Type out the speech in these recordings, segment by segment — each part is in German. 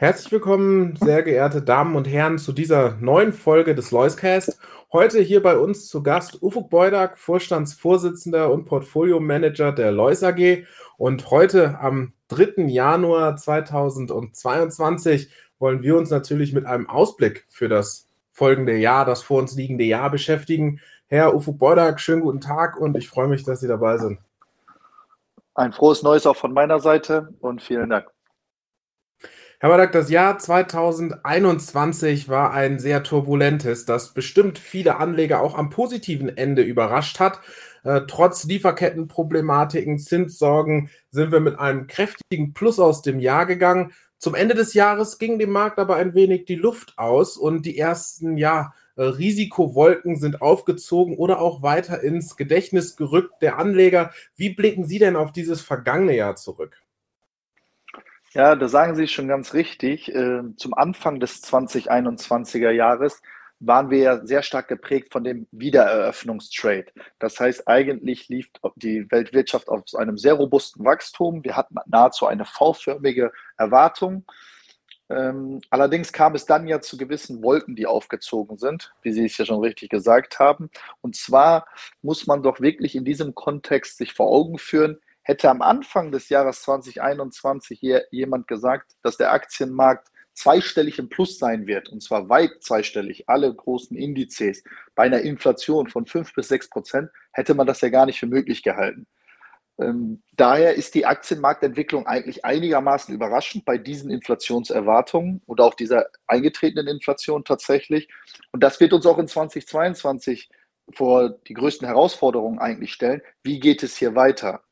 Herzlich willkommen, sehr geehrte Damen und Herren, zu dieser neuen Folge des Loiscast. Heute hier bei uns zu Gast Ufuk Beudak, Vorstandsvorsitzender und Portfolio-Manager der Lois AG. Und heute am 3. Januar 2022 wollen wir uns natürlich mit einem Ausblick für das folgende Jahr, das vor uns liegende Jahr beschäftigen. Herr Ufuk Beudak, schönen guten Tag und ich freue mich, dass Sie dabei sind. Ein frohes Neues auch von meiner Seite und vielen Dank. Herr Badak, das Jahr 2021 war ein sehr turbulentes, das bestimmt viele Anleger auch am positiven Ende überrascht hat. Äh, trotz Lieferkettenproblematiken, Zinssorgen sind wir mit einem kräftigen Plus aus dem Jahr gegangen. Zum Ende des Jahres ging dem Markt aber ein wenig die Luft aus und die ersten, ja, äh, Risikowolken sind aufgezogen oder auch weiter ins Gedächtnis gerückt der Anleger. Wie blicken Sie denn auf dieses vergangene Jahr zurück? Ja, da sagen Sie schon ganz richtig. Ähm, zum Anfang des 2021er Jahres waren wir ja sehr stark geprägt von dem Wiedereröffnungstrade. Das heißt, eigentlich lief die Weltwirtschaft auf einem sehr robusten Wachstum. Wir hatten nahezu eine V-förmige Erwartung. Ähm, allerdings kam es dann ja zu gewissen Wolken, die aufgezogen sind, wie Sie es ja schon richtig gesagt haben. Und zwar muss man doch wirklich in diesem Kontext sich vor Augen führen, Hätte am Anfang des Jahres 2021 hier jemand gesagt, dass der Aktienmarkt zweistellig im Plus sein wird, und zwar weit zweistellig, alle großen Indizes, bei einer Inflation von 5 bis 6 Prozent, hätte man das ja gar nicht für möglich gehalten. Ähm, daher ist die Aktienmarktentwicklung eigentlich einigermaßen überraschend bei diesen Inflationserwartungen oder auch dieser eingetretenen Inflation tatsächlich. Und das wird uns auch in 2022 vor die größten Herausforderungen eigentlich stellen. Wie geht es hier weiter?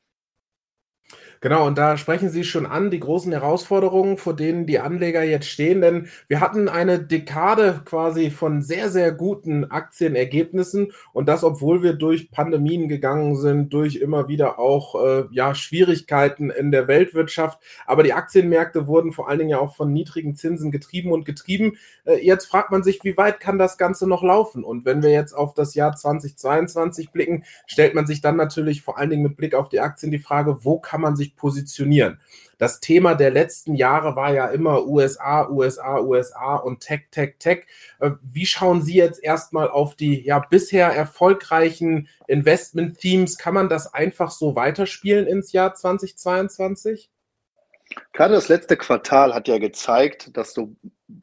Genau, und da sprechen Sie schon an, die großen Herausforderungen, vor denen die Anleger jetzt stehen, denn wir hatten eine Dekade quasi von sehr, sehr guten Aktienergebnissen und das, obwohl wir durch Pandemien gegangen sind, durch immer wieder auch äh, ja, Schwierigkeiten in der Weltwirtschaft. Aber die Aktienmärkte wurden vor allen Dingen ja auch von niedrigen Zinsen getrieben und getrieben. Äh, jetzt fragt man sich, wie weit kann das Ganze noch laufen? Und wenn wir jetzt auf das Jahr 2022 blicken, stellt man sich dann natürlich vor allen Dingen mit Blick auf die Aktien die Frage, wo kann man sich sich positionieren. Das Thema der letzten Jahre war ja immer USA, USA, USA und Tech, Tech, Tech. Äh, wie schauen Sie jetzt erstmal auf die ja bisher erfolgreichen Investment-Themes? Kann man das einfach so weiterspielen ins Jahr 2022? Gerade das letzte Quartal hat ja gezeigt, dass so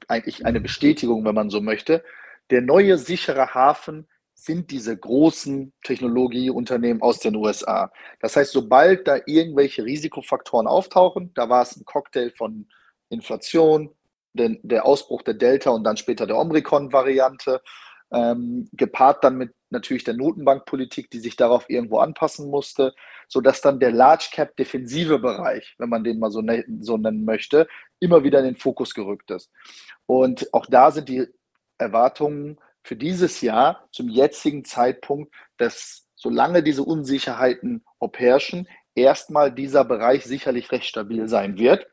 eigentlich eine Bestätigung, wenn man so möchte, der neue sichere Hafen sind diese großen Technologieunternehmen aus den USA. Das heißt, sobald da irgendwelche Risikofaktoren auftauchen, da war es ein Cocktail von Inflation, den, der Ausbruch der Delta und dann später der Omikron-Variante, ähm, gepaart dann mit natürlich der Notenbankpolitik, die sich darauf irgendwo anpassen musste, sodass dann der Large Cap defensive Bereich, wenn man den mal so, ne so nennen möchte, immer wieder in den Fokus gerückt ist. Und auch da sind die Erwartungen für dieses Jahr zum jetzigen Zeitpunkt, dass solange diese Unsicherheiten herrschen, erstmal dieser Bereich sicherlich recht stabil sein wird.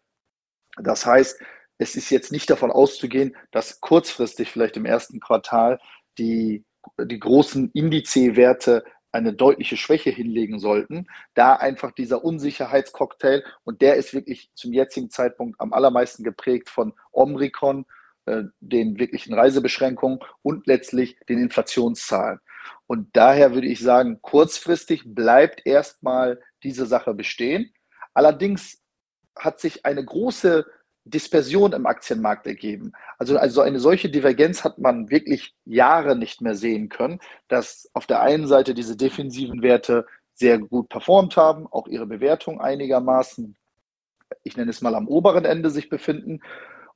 Das heißt, es ist jetzt nicht davon auszugehen, dass kurzfristig vielleicht im ersten Quartal die, die großen Indizewerte eine deutliche Schwäche hinlegen sollten, da einfach dieser Unsicherheitscocktail und der ist wirklich zum jetzigen Zeitpunkt am allermeisten geprägt von äh, den wirklichen Reisebeschränkungen und letztlich den Inflationszahlen. Und daher würde ich sagen, kurzfristig bleibt erstmal diese Sache bestehen. Allerdings hat sich eine große Dispersion im Aktienmarkt ergeben. Also, also eine solche Divergenz hat man wirklich Jahre nicht mehr sehen können, dass auf der einen Seite diese defensiven Werte sehr gut performt haben, auch ihre Bewertung einigermaßen, ich nenne es mal am oberen Ende sich befinden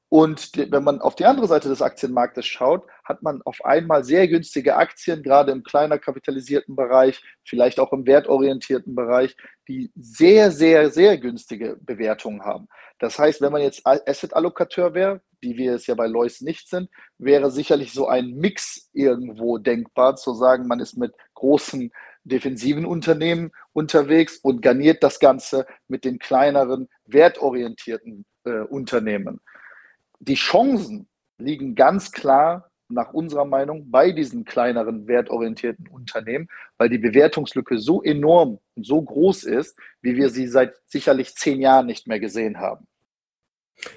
Und wenn man auf die andere Seite des Aktienmarktes schaut, hat man auf einmal sehr günstige Aktien, gerade im kleiner kapitalisierten Bereich, vielleicht auch im wertorientierten Bereich, die sehr, sehr, sehr günstige Bewertungen haben. Das heißt, wenn man jetzt Asset-Allokateur wäre, wie wir es ja bei Lois nicht sind, wäre sicherlich so ein Mix irgendwo denkbar, zu sagen, man ist mit großen defensiven Unternehmen unterwegs und garniert das Ganze mit den kleineren, wertorientierten äh, Unternehmen. Die Chancen liegen ganz klar nach unserer Meinung bei diesen kleineren, wertorientierten Unternehmen, weil die Bewertungslücke so enorm und so groß ist, wie wir sie seit sicherlich zehn Jahren nicht mehr gesehen haben.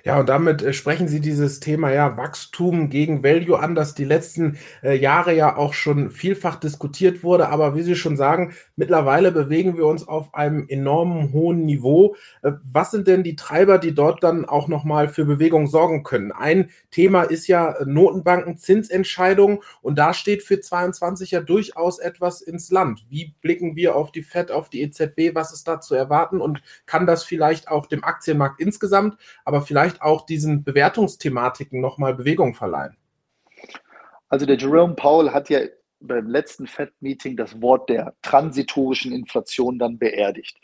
Ja, und damit äh, sprechen Sie dieses Thema ja Wachstum gegen Value an, das die letzten äh, Jahre ja auch schon vielfach diskutiert wurde. Aber wie Sie schon sagen, mittlerweile bewegen wir uns auf einem enormen hohen Niveau. Äh, was sind denn die Treiber, die dort dann auch nochmal für Bewegung sorgen können? Ein Thema ist ja äh, Notenbanken, Zinsentscheidungen. Und da steht für 22 ja durchaus etwas ins Land. Wie blicken wir auf die FED, auf die EZB? Was ist da zu erwarten? Und kann das vielleicht auch dem Aktienmarkt insgesamt, aber vielleicht auch diesen Bewertungsthematiken nochmal Bewegung verleihen? Also der Jerome Powell hat ja beim letzten FED-Meeting das Wort der transitorischen Inflation dann beerdigt.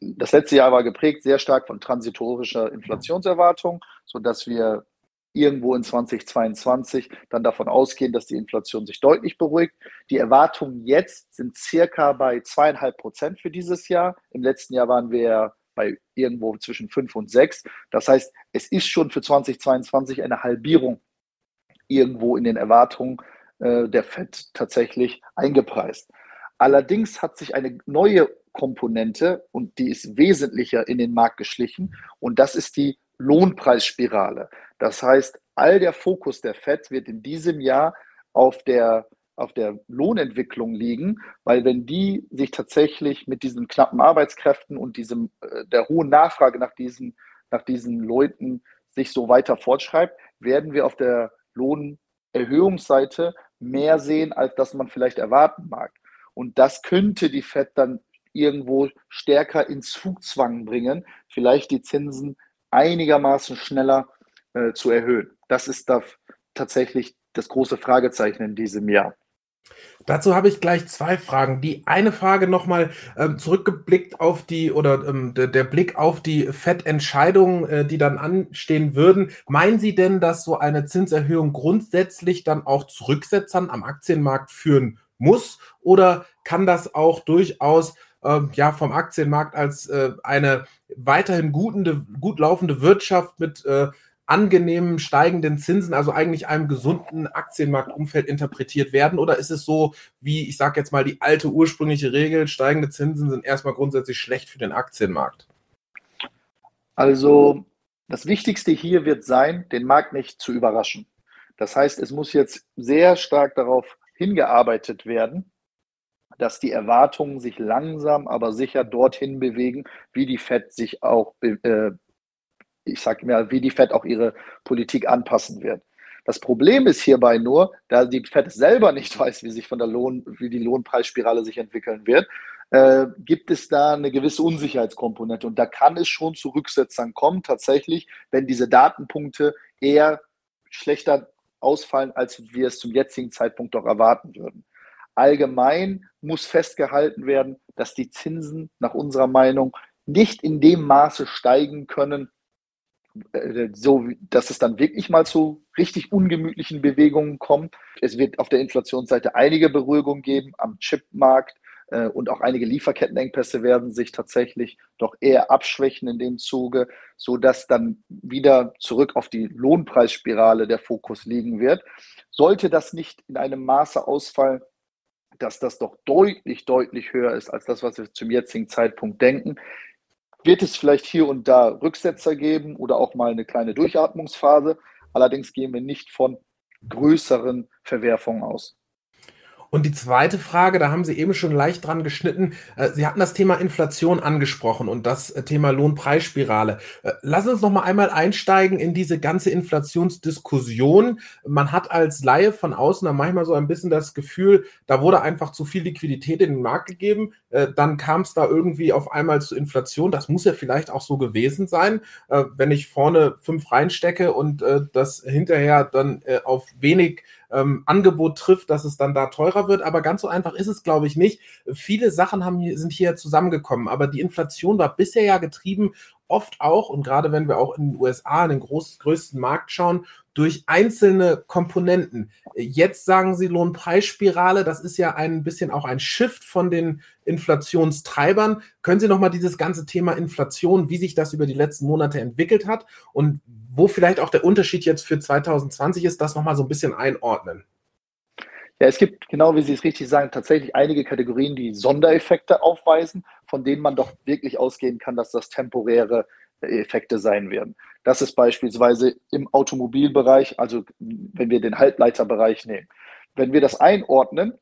Das letzte Jahr war geprägt sehr stark von transitorischer Inflationserwartung, sodass wir irgendwo in 2022 dann davon ausgehen, dass die Inflation sich deutlich beruhigt. Die Erwartungen jetzt sind circa bei zweieinhalb Prozent für dieses Jahr. Im letzten Jahr waren wir bei irgendwo zwischen 5 und 6. Das heißt, es ist schon für 2022 eine Halbierung irgendwo in den Erwartungen äh, der FED tatsächlich eingepreist. Allerdings hat sich eine neue Komponente und die ist wesentlicher in den Markt geschlichen und das ist die Lohnpreisspirale. Das heißt, all der Fokus der FED wird in diesem Jahr auf der auf der Lohnentwicklung liegen, weil wenn die sich tatsächlich mit diesen knappen Arbeitskräften und diesem, äh, der hohen Nachfrage nach diesen, nach diesen Leuten sich so weiter fortschreibt, werden wir auf der Lohnerhöhungsseite mehr sehen, als das man vielleicht erwarten mag. Und das könnte die FED dann irgendwo stärker ins Zugzwang bringen, vielleicht die Zinsen einigermaßen schneller äh, zu erhöhen. Das ist da tatsächlich das große Fragezeichen in diesem Jahr. Dazu habe ich gleich zwei Fragen. Die eine Frage nochmal ähm, zurückgeblickt auf die oder ähm, der, Blick auf die FED-Entscheidungen, äh, die dann anstehen würden. Meinen Sie denn, dass so eine Zinserhöhung grundsätzlich dann auch zu am Aktienmarkt führen muss? Oder kann das auch durchaus ähm, ja vom Aktienmarkt als äh, eine weiterhin gutende, gut laufende Wirtschaft mit äh, angenehmen steigenden Zinsen, also eigentlich einem gesunden Aktienmarktumfeld interpretiert werden? Oder ist es so, wie ich sage jetzt mal die alte ursprüngliche Regel, steigende Zinsen sind erstmal grundsätzlich schlecht für den Aktienmarkt? Also das Wichtigste hier wird sein, den Markt nicht zu überraschen. Das heißt, es muss jetzt sehr stark darauf hingearbeitet werden, dass die Erwartungen sich langsam, aber sicher dorthin bewegen, wie die Fed sich auch äh, ich sage mir, wie die FED auch ihre Politik anpassen wird. Das Problem ist hierbei nur, da die FED selber nicht weiß, wie sich von der Lohn, wie die Lohnpreisspirale sich entwickeln wird, äh, gibt es da eine gewisse Unsicherheitskomponente. Und da kann es schon zu Rücksetzern kommen, tatsächlich, wenn diese Datenpunkte eher schlechter ausfallen, als wir es zum jetzigen Zeitpunkt doch erwarten würden. Allgemein muss festgehalten werden, dass die Zinsen nach unserer Meinung nicht in dem Maße steigen können, so, dass es dann wirklich mal zu richtig ungemütlichen Bewegungen kommt. Es wird auf der Inflationsseite einige Beruhigung geben am Chipmarkt äh, und auch einige Lieferkettenengpässe werden sich tatsächlich doch eher abschwächen in dem Zuge, sodass dann wieder zurück auf die Lohnpreisspirale der Fokus liegen wird. Sollte das nicht in einem Maße ausfallen, dass das doch deutlich, deutlich höher ist als das, was wir zum jetzigen Zeitpunkt denken, wird es vielleicht hier und da Rücksetzer geben oder auch mal eine kleine Durchatmungsphase. Allerdings gehen wir nicht von größeren Verwerfungen aus. Und die zweite Frage, da haben Sie eben schon leicht dran geschnitten. Äh, Sie hatten das Thema Inflation angesprochen und das äh, Thema Lohnpreisspirale. Äh, lassen Sie uns noch mal einmal einsteigen in diese ganze Inflationsdiskussion. Man hat als Laie von außen dann manchmal so ein bisschen das Gefühl, da wurde einfach zu viel Liquidität in den Markt gegeben. Dann kam es da irgendwie auf einmal zu Inflation. Das muss ja vielleicht auch so gewesen sein, wenn ich vorne fünf reinstecke und das hinterher dann auf wenig ähm, Angebot trifft, dass es dann da teurer wird. Aber ganz so einfach ist es, glaube ich, nicht. Viele Sachen haben, sind hier zusammengekommen, aber die Inflation war bisher ja getrieben oft auch, und gerade wenn wir auch in den USA, in den groß, größten Markt schauen, durch einzelne Komponenten. Jetzt sagen Sie Lohnpreisspirale, das ist ja ein bisschen auch ein Shift von den Inflationstreibern. Können Sie nochmal dieses ganze Thema Inflation, wie sich das über die letzten Monate entwickelt hat und wo vielleicht auch der Unterschied jetzt für 2020 ist, das nochmal so ein bisschen einordnen. Ja, es gibt, genau wie Sie es richtig sagen, tatsächlich einige Kategorien, die Sondereffekte aufweisen, von denen man doch wirklich ausgehen kann, dass das temporäre Effekte sein werden. Das ist beispielsweise im Automobilbereich, also wenn wir den Halbleiterbereich nehmen. Wenn wir das einordnen,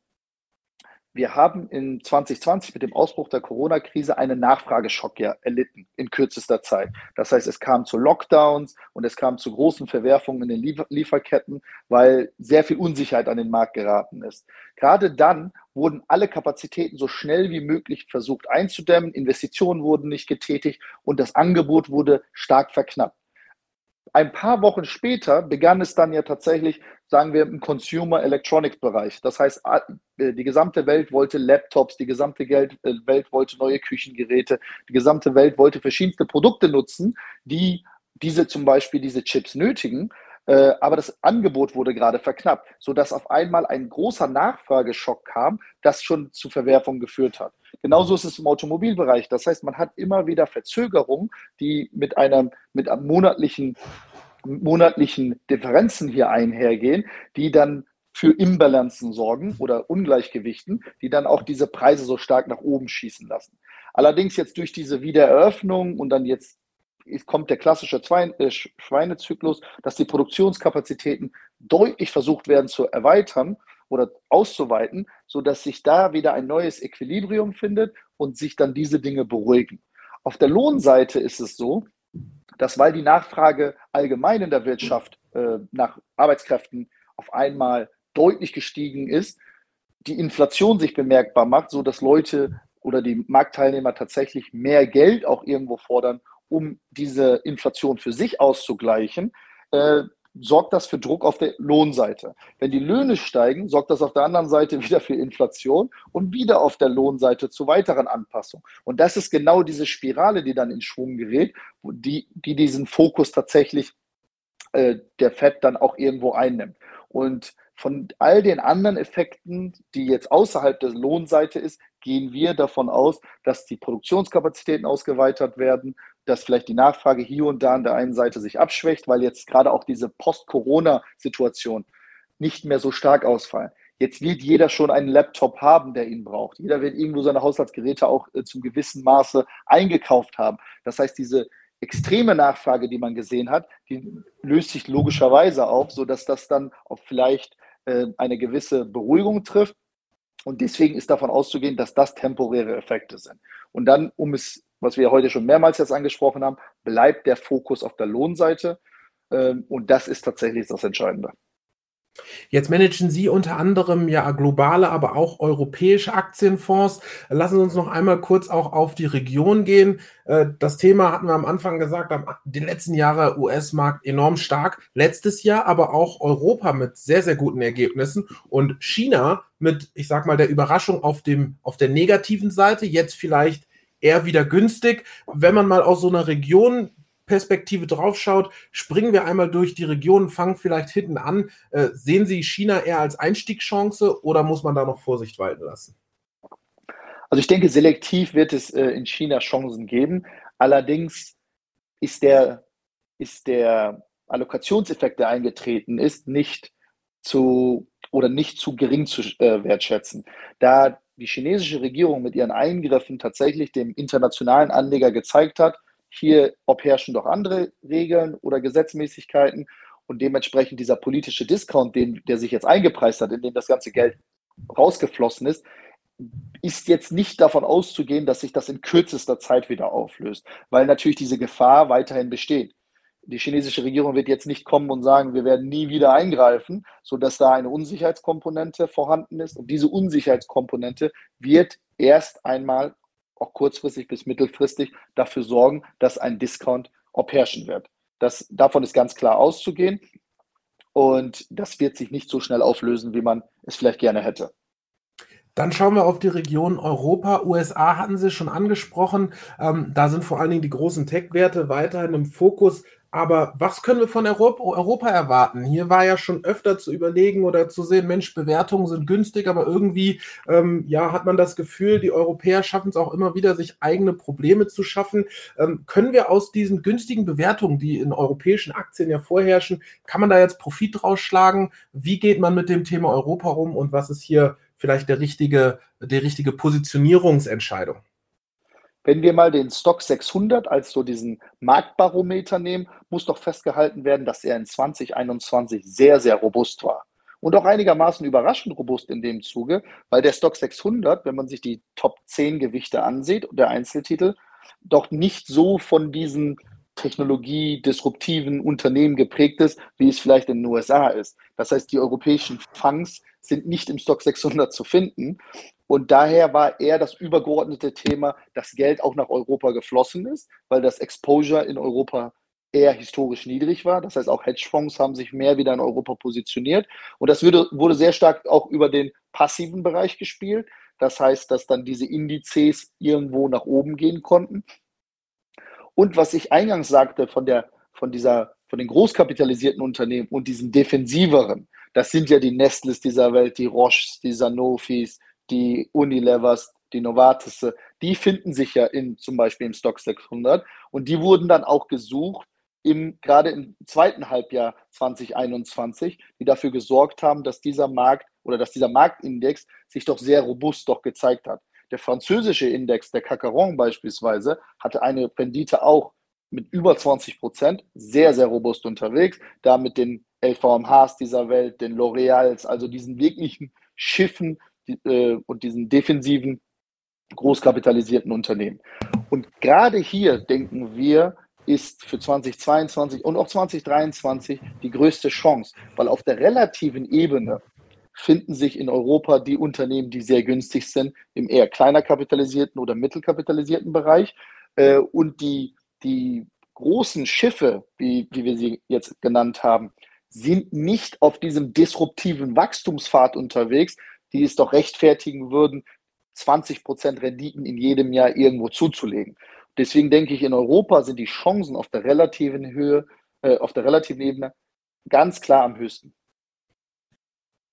wir haben in 2020 mit dem Ausbruch der Corona-Krise einen Nachfrageschock ja erlitten in kürzester Zeit. Das heißt, es kam zu Lockdowns und es kam zu großen Verwerfungen in den Liefer Lieferketten, weil sehr viel Unsicherheit an den Markt geraten ist. Gerade dann wurden alle Kapazitäten so schnell wie möglich versucht einzudämmen, Investitionen wurden nicht getätigt und das Angebot wurde stark verknappt ein paar Wochen später begann es dann ja tatsächlich, sagen wir, im Consumer Electronics Bereich. Das heißt, äh, die gesamte Welt wollte Laptops, die gesamte äh, Welt wollte neue Küchengeräte, die gesamte Welt wollte verschiedenste Produkte nutzen, die diese zum Beispiel diese Chips nötigen. Äh, aber das Angebot wurde gerade verknappt, sodass auf einmal ein großer Nachfrageschock kam, das schon zu Verwerfungen geführt hat. Genauso ist es im Automobilbereich. Das heißt, man hat immer wieder Verzögerungen, die mit einem, mit einem monatlichen, monatlichen Differenzen hier einhergehen, die dann für Imbalancen sorgen oder Ungleichgewichten, die dann auch diese Preise so stark nach oben schießen lassen. Allerdings jetzt durch diese Wiedereröffnung und dann jetzt kommt der klassische äh, Schweinezyklus, dass die Produktionskapazitäten deutlich versucht werden zu erweitern oder auszuweiten, sodass sich da wieder ein neues Equilibrium findet und sich dann diese Dinge beruhigen. Auf der Lohnseite ist es so, dass weil die Nachfrage allgemein in der Wirtschaft äh, nach Arbeitskräften auf einmal deutlich gestiegen ist, die Inflation sich bemerkbar macht, sodass Leute oder die Marktteilnehmer tatsächlich mehr Geld auch irgendwo fordern, um diese Inflation für sich auszugleichen, äh, sorgt das für Druck auf der Lohnseite. Wenn die Löhne steigen, sorgt das auf der anderen Seite wieder für Inflation und wieder auf der Lohnseite zu weiteren Anpassungen. Und das ist genau diese Spirale, die dann in Schwung gerät, die, die diesen Fokus tatsächlich äh, der FED dann auch irgendwo einnimmt. Und von all den anderen Effekten, die jetzt außerhalb der Lohnseite ist, gehen wir davon aus, dass die Produktionskapazitäten ausgeweitet werden, dass vielleicht die Nachfrage hier und da an der einen Seite sich abschwächt, weil jetzt gerade auch diese Post-Corona-Situation nicht mehr so stark ausfallen. Jetzt wird jeder schon einen Laptop haben, der ihn braucht. Jeder wird irgendwo seine Haushaltsgeräte auch äh, zum gewissen Maße eingekauft haben. Das heißt, diese extreme Nachfrage, die man gesehen hat, die löst sich logischerweise auf, sodass das dann auch vielleicht äh, eine gewisse Beruhigung trifft. Und deswegen ist davon auszugehen, dass das temporäre Effekte sind. Und dann, um es, was wir heute schon mehrmals jetzt angesprochen haben, bleibt der Fokus auf der Lohnseite. Ähm, und das ist tatsächlich das Entscheidende. Jetzt managen Sie unter anderem ja globale, aber auch europäische Aktienfonds. Lassen Sie uns noch einmal kurz auch auf die Region gehen. Äh, das Thema hatten wir am Anfang gesagt, die letzten Jahre US-Markt enorm stark. Letztes Jahr aber auch Europa mit sehr, sehr guten Ergebnissen und China mit, ich sag mal, der Überraschung auf dem, auf der negativen Seite. Jetzt vielleicht eher wieder günstig. Wenn man mal aus so einer Region Perspektive draufschaut, springen wir einmal durch die Region, fangen vielleicht hinten an. Äh, sehen Sie China eher als Einstiegschance oder muss man da noch Vorsicht walten lassen? Also ich denke, selektiv wird es äh, in China Chancen geben. Allerdings ist der, ist der Allokationseffekt, der eingetreten ist, nicht zu oder nicht zu gering zu äh, wertschätzen. Da die chinesische Regierung mit ihren Eingriffen tatsächlich dem internationalen Anleger gezeigt hat, hier, ob herrschen doch andere Regeln oder Gesetzmäßigkeiten und dementsprechend dieser politische Discount, den, der sich jetzt eingepreist hat, in dem das ganze Geld rausgeflossen ist, ist jetzt nicht davon auszugehen, dass sich das in kürzester Zeit wieder auflöst, weil natürlich diese Gefahr weiterhin besteht. Die chinesische Regierung wird jetzt nicht kommen und sagen, wir werden nie wieder eingreifen, sodass da eine Unsicherheitskomponente vorhanden ist. Und diese Unsicherheitskomponente wird erst einmal, auch kurzfristig bis mittelfristig, dafür sorgen, dass ein Discount ob herrschen wird. Das, davon ist ganz klar auszugehen. Und das wird sich nicht so schnell auflösen, wie man es vielleicht gerne hätte. Dann schauen wir auf die Region Europa. USA hatten Sie schon angesprochen. Ähm, da sind vor allen Dingen die großen Tech-Werte weiterhin im Fokus. Aber was können wir von Europa, Europa, erwarten? Hier war ja schon öfter zu überlegen oder zu sehen, Mensch, Bewertungen sind günstig, aber irgendwie ähm, ja, hat man das Gefühl, die Europäer schaffen es auch immer wieder, sich eigene Probleme zu schaffen. Ähm, können wir aus diesen günstigen Bewertungen, die in europäischen Aktien ja vorherrschen, kann man da jetzt Profit rausschlagen? Wie geht man mit dem Thema Europa um und was ist hier vielleicht der richtige, die richtige Positionierungsentscheidung? Wenn wir mal den Stock 600 als so diesen Marktbarometer nehmen, muss doch festgehalten werden, dass er in 2021 sehr, sehr robust war. Und auch einigermaßen überraschend robust in dem Zuge, weil der Stock 600, wenn man sich die Top 10 Gewichte ansieht, der Einzeltitel, doch nicht so von diesen technologiedisruptiven Unternehmen geprägt ist, wie es vielleicht in den USA ist. Das heißt, die europäischen Fonds sind nicht im Stock 600 zu finden. Und daher war eher das übergeordnete Thema, dass Geld auch nach Europa geflossen ist, weil das Exposure in Europa eher historisch niedrig war. Das heißt, auch Hedgefonds haben sich mehr wieder in Europa positioniert. Und das wurde, wurde sehr stark auch über den passiven Bereich gespielt. Das heißt, dass dann diese Indizes irgendwo nach oben gehen konnten. Und was ich eingangs sagte von der, von dieser, von den großkapitalisierten Unternehmen und diesen defensiveren, das sind ja die Nestles dieser Welt, die Roches, die Sanofis, die Unilevers, die Novartis, die finden sich ja in, zum Beispiel im Stock 600 und die wurden dann auch gesucht, im, gerade im zweiten Halbjahr 2021, die dafür gesorgt haben, dass dieser Markt oder dass dieser Marktindex sich doch sehr robust doch gezeigt hat. Der französische Index, der Cacaron beispielsweise, hatte eine Rendite auch mit über 20 Prozent, sehr, sehr robust unterwegs, da mit den LVMHs dieser Welt, den L'Oreals, also diesen wirklichen Schiffen, äh, und diesen defensiven, großkapitalisierten Unternehmen. Und gerade hier denken wir, ist für 2022 und auch 2023 die größte Chance, weil auf der relativen Ebene finden sich in Europa die Unternehmen, die sehr günstig sind, im eher kleiner kapitalisierten oder mittelkapitalisierten Bereich. Äh, und die, die großen Schiffe, wie, wie wir sie jetzt genannt haben, sind nicht auf diesem disruptiven Wachstumspfad unterwegs, die es doch rechtfertigen würden, 20 Prozent Renditen in jedem Jahr irgendwo zuzulegen. Deswegen denke ich, in Europa sind die Chancen auf der relativen Höhe, äh, auf der relativen Ebene ganz klar am höchsten.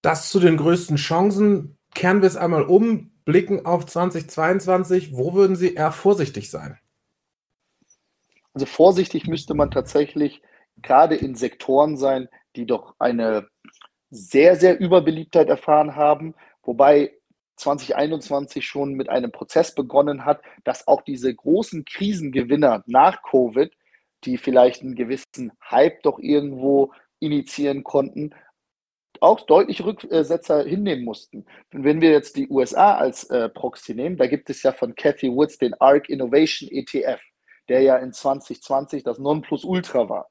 Das zu den größten Chancen. Kehren wir es einmal um, blicken auf 2022. Wo würden Sie eher vorsichtig sein? Also vorsichtig müsste man tatsächlich gerade in Sektoren sein, die doch eine sehr, sehr Überbeliebtheit erfahren haben, wobei 2021 schon mit einem Prozess begonnen hat, dass auch diese großen Krisengewinner nach Covid, die vielleicht einen gewissen Hype doch irgendwo initiieren konnten, auch deutlich Rücksetzer hinnehmen mussten. wenn wir jetzt die USA als äh, Proxy nehmen, da gibt es ja von Cathy Woods den ARC Innovation ETF, der ja in 2020 das Nonplusultra war.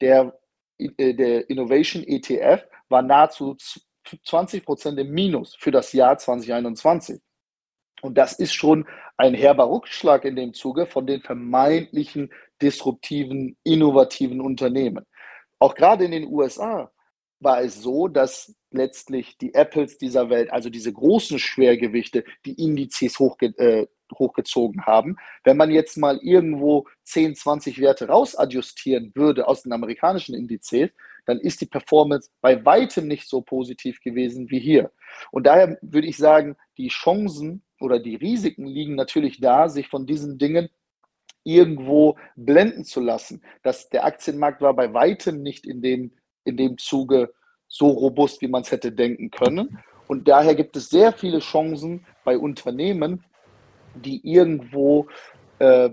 Der, der Innovation ETF war nahezu 20 Prozent im Minus für das Jahr 2021. Und das ist schon ein herber Rückschlag in dem Zuge von den vermeintlichen disruptiven, innovativen Unternehmen. Auch gerade in den USA war es so, dass letztlich die Apples dieser Welt, also diese großen Schwergewichte, die Indizes hochge äh, hochgezogen haben. Wenn man jetzt mal irgendwo 10, 20 Werte rausadjustieren würde aus den amerikanischen Indizes, dann ist die Performance bei weitem nicht so positiv gewesen wie hier. Und daher würde ich sagen, die Chancen oder die Risiken liegen natürlich da, sich von diesen Dingen irgendwo blenden zu lassen. Das, der Aktienmarkt war bei weitem nicht in dem, in dem Zuge so robust, wie man es hätte denken können. Und daher gibt es sehr viele Chancen bei Unternehmen, die irgendwo äh,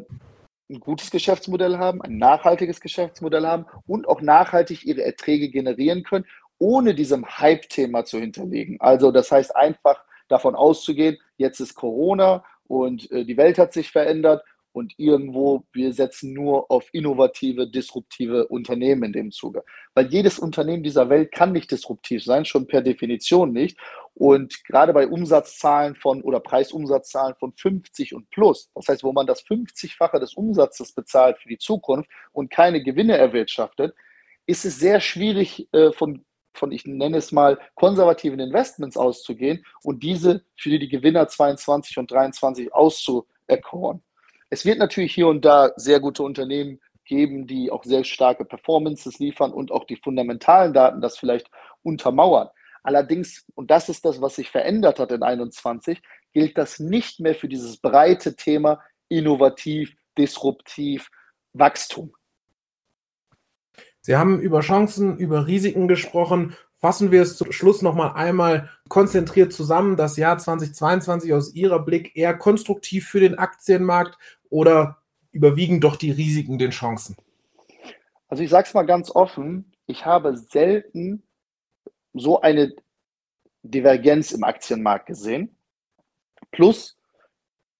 ein gutes Geschäftsmodell haben, ein nachhaltiges Geschäftsmodell haben und auch nachhaltig ihre Erträge generieren können, ohne diesem Hype-Thema zu hinterlegen. Also das heißt einfach davon auszugehen, jetzt ist Corona und äh, die Welt hat sich verändert und irgendwo, wir setzen nur auf innovative, disruptive Unternehmen in dem Zuge. Weil jedes Unternehmen dieser Welt kann nicht disruptiv sein, schon per Definition nicht. Und gerade bei Umsatzzahlen von oder Preisumsatzzahlen von 50 und plus, das heißt, wo man das 50-fache des Umsatzes bezahlt für die Zukunft und keine Gewinne erwirtschaftet, ist es sehr schwierig äh, von von, ich nenne es mal, konservativen Investments auszugehen und diese für die Gewinner 22 und 23 auszuerkoren. Es wird natürlich hier und da sehr gute Unternehmen geben, die auch sehr starke Performances liefern und auch die fundamentalen Daten das vielleicht untermauern. Allerdings, und das ist das, was sich verändert hat in 21, gilt das nicht mehr für dieses breite Thema innovativ, disruptiv, Wachstum. Sie haben über Chancen, über Risiken gesprochen. Fassen wir es zum Schluss nochmal einmal konzentriert zusammen. Das Jahr 2022 aus Ihrer Blick eher konstruktiv für den Aktienmarkt oder überwiegen doch die Risiken den Chancen? Also ich sage es mal ganz offen, ich habe selten so eine Divergenz im Aktienmarkt gesehen. Plus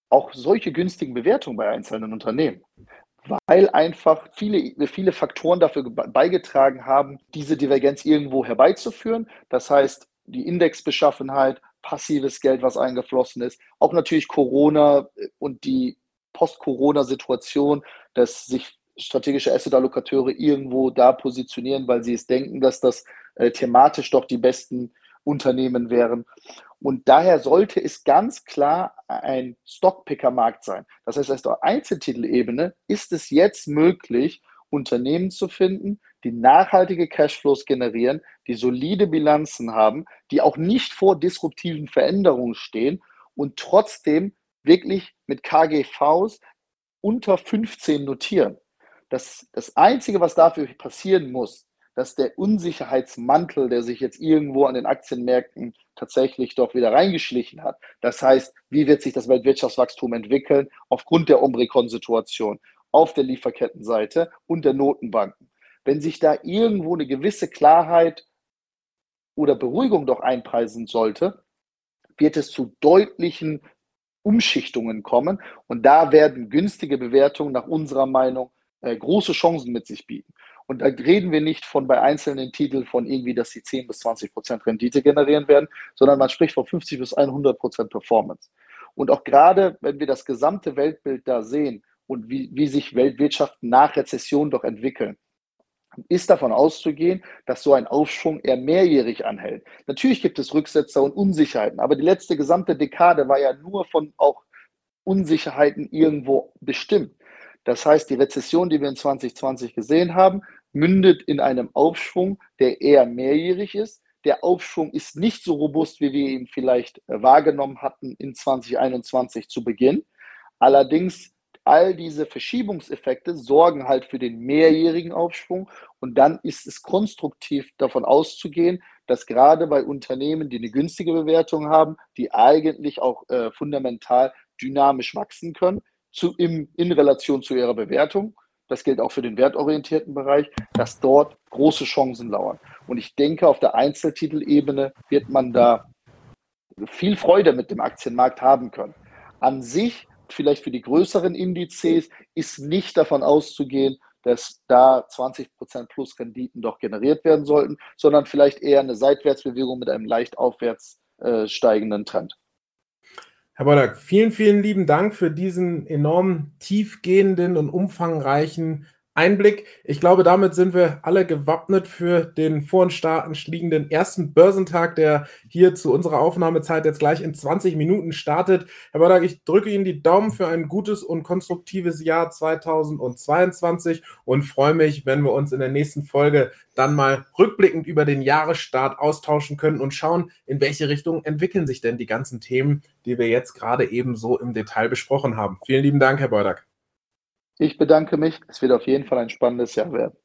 auch solche günstigen Bewertungen bei einzelnen Unternehmen weil einfach viele, viele Faktoren dafür beigetragen haben, diese Divergenz irgendwo herbeizuführen. Das heißt, die Indexbeschaffenheit, passives Geld, was eingeflossen ist, auch natürlich Corona und die Post-Corona-Situation, dass sich strategische Asset-Allokateure irgendwo da positionieren, weil sie es denken, dass das äh, thematisch doch die besten Unternehmen wären. Und daher sollte es ganz klar ein Stockpicker-Markt sein. Das heißt, auf Einzeltitelebene ist es jetzt möglich, Unternehmen zu finden, die nachhaltige Cashflows generieren, die solide Bilanzen haben, die auch nicht vor disruptiven Veränderungen stehen und trotzdem wirklich mit KGVs unter 15 notieren. Das, das Einzige, was dafür passieren muss, dass der Unsicherheitsmantel, der sich jetzt irgendwo an den Aktienmärkten tatsächlich doch wieder reingeschlichen hat. Das heißt, wie wird sich das Weltwirtschaftswachstum entwickeln aufgrund der Omikron-Situation auf der Lieferkettenseite und der Notenbanken. Wenn sich da irgendwo eine gewisse Klarheit oder Beruhigung doch einpreisen sollte, wird es zu deutlichen Umschichtungen kommen und da werden günstige Bewertungen nach unserer Meinung äh, große Chancen mit sich bieten. Und da reden wir nicht von bei einzelnen Titeln von irgendwie, dass sie 10 bis 20 Prozent Rendite generieren werden, sondern man spricht von 50 bis 100 Prozent Performance. Und auch gerade, wenn wir das gesamte Weltbild da sehen und wie, wie sich Weltwirtschaften nach Rezession doch entwickeln, ist davon auszugehen, dass so ein Aufschwung eher mehrjährig anhält. Natürlich gibt es Rücksetzer und Unsicherheiten, aber die letzte gesamte Dekade war ja nur von auch Unsicherheiten irgendwo bestimmt. Das heißt, die Rezession, die wir in 2020 gesehen haben, mündet in einem Aufschwung, der eher mehrjährig ist. Der Aufschwung ist nicht so robust, wie wir ihn vielleicht äh, wahrgenommen hatten in 2021 zu Beginn. Allerdings all diese Verschiebungseffekte sorgen halt für den mehrjährigen Aufschwung und dann ist es konstruktiv davon auszugehen, dass gerade bei Unternehmen, die eine günstige Bewertung haben, die eigentlich auch äh, fundamental dynamisch wachsen können, zu, im, in Relation zu ihrer Bewertung, das gilt auch für den wertorientierten Bereich, dass dort große Chancen lauern. Und ich denke, auf der Einzeltitelebene wird man da viel Freude mit dem Aktienmarkt haben können. An sich, vielleicht für die größeren Indizes, ist nicht davon auszugehen, dass da 20% plus Renditen doch generiert werden sollten, sondern vielleicht eher eine Seitwärtsbewegung mit einem leicht aufwärts äh, steigenden Trend. Herr Bollack, vielen, vielen lieben Dank für diesen enorm tiefgehenden und umfangreichen Einblick. Ich glaube, damit sind wir alle gewappnet für den vor uns liegenden ersten Börsentag, der hier zu unserer Aufnahmezeit jetzt gleich in 20 Minuten startet. Herr Badak, ich drücke Ihnen die Daumen für ein gutes und konstruktives Jahr 2022 und freue mich, wenn wir uns in der nächsten Folge dann mal rückblickend über den Jahresstart austauschen können und schauen, in welche Richtung entwickeln sich denn die ganzen Themen, die wir jetzt gerade eben so im Detail besprochen haben. Vielen lieben Dank, Herr Beudak. Ich bedanke mich. Es wird auf jeden Fall ein spannendes Jahr werden.